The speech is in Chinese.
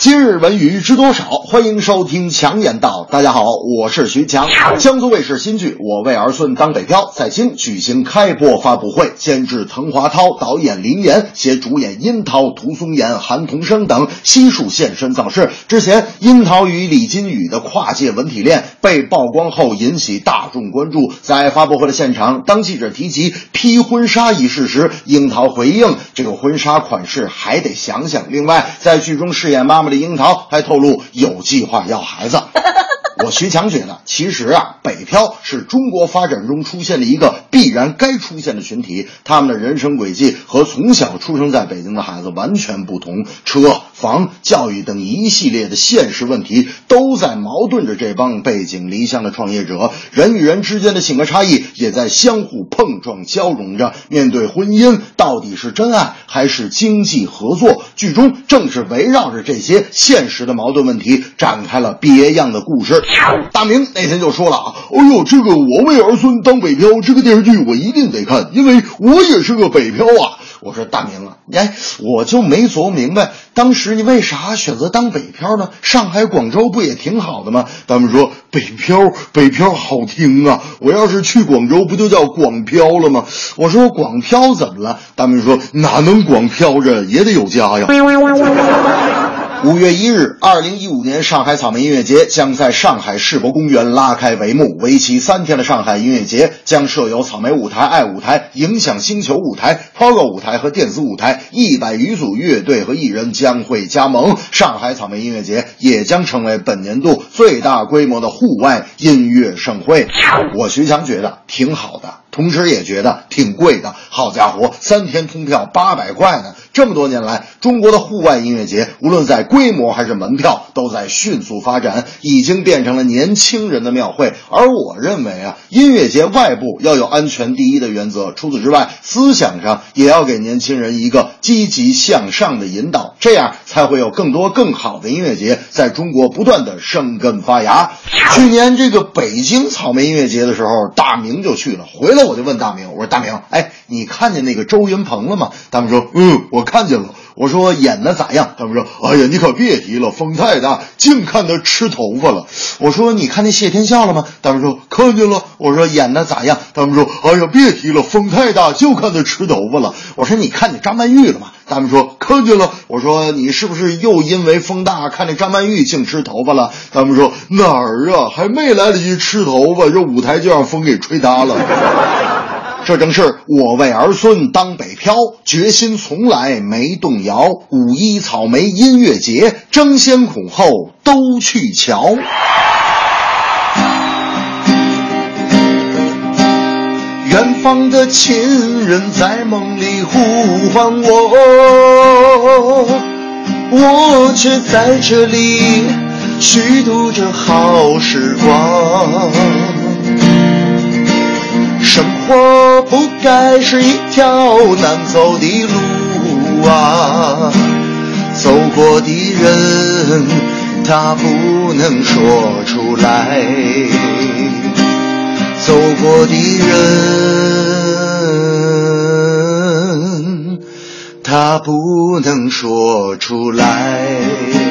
今日文娱知多少？欢迎收听强言道。大家好，我是徐强。江苏卫视新剧《我为儿孙当北漂》在京举行开播发布会，监制滕华涛，导演林岩，携主演殷涛、涂松岩、韩童生等悉数现身造势。之前，殷涛与李金羽的跨界文体恋被曝光后引起大众关注。在发布会的现场，当记者提及披婚纱一事时，樱桃回应：“这个婚纱款式还得想想。”另外，在剧中饰演妈妈的樱桃还透露有计划要孩子。我徐强觉得，其实啊，北漂是中国发展中出现的一个必然该出现的群体，他们的人生轨迹和从小出生在北京的孩子完全不同，车、房、教育等一系列的现实问题都在矛盾着这帮背井离乡的创业者。人与人之间的性格差异也在相互碰撞交融着。面对婚姻，到底是真爱还是经济合作？剧中正是围绕着这些现实的矛盾问题展开了别样的故事。大明那天就说了啊，哎呦，这个我为儿孙当北漂这个电视剧我一定得看，因为我也是个北漂啊。我说大明啊，哎，我就没琢磨明白，当时你为啥选择当北漂呢？上海、广州不也挺好的吗？他们说北漂，北漂好听啊，我要是去广州，不就叫广漂了吗？我说广漂怎么了？他们说哪能广漂着，也得有家呀。五月一日，二零一五年上海草莓音乐节将在上海世博公园拉开帷幕。为期三天的上海音乐节将设有草莓舞台、爱舞台、影响星球舞台、Pogo 舞台和电子舞台，一百余组乐队和艺人将会加盟。上海草莓音乐节也将成为本年度最大规模的户外音乐盛会。我徐强觉得挺好的。同时也觉得挺贵的，好家伙，三天通票八百块呢！这么多年来，中国的户外音乐节，无论在规模还是门票，都在迅速发展，已经变成了年轻人的庙会。而我认为啊，音乐节外部要有安全第一的原则，除此之外，思想上也要给年轻人一个积极向上的引导，这样才会有更多更好的音乐节在中国不断的生根发芽。去年这个北京草莓音乐节的时候，大明就去了，回来。我就问大明，我说大明，哎，你看见那个周云鹏了吗？大明说，嗯，我看见了。我说演的咋样？他们说，哎呀，你可别提了，风太大，净看他吃头发了。我说，你看那谢天笑了吗？他们说看见了。我说演的咋样？他们说，哎呀，别提了，风太大，就看他吃头发了。我说，你看见张曼玉了吗？他们说看见了。我说，你是不是又因为风大看那张曼玉净吃头发了？他们说哪儿啊，还没来得及吃头发，这舞台就让风给吹塌了。这正是我为儿孙当北漂，决心从来没动摇。五一草莓音乐节，争先恐后都去瞧。远方的亲人在梦里呼唤我，我却在这里虚度着好时光。生活不该是一条难走的路啊，走过的人他不能说出来，走过的人他不能说出来。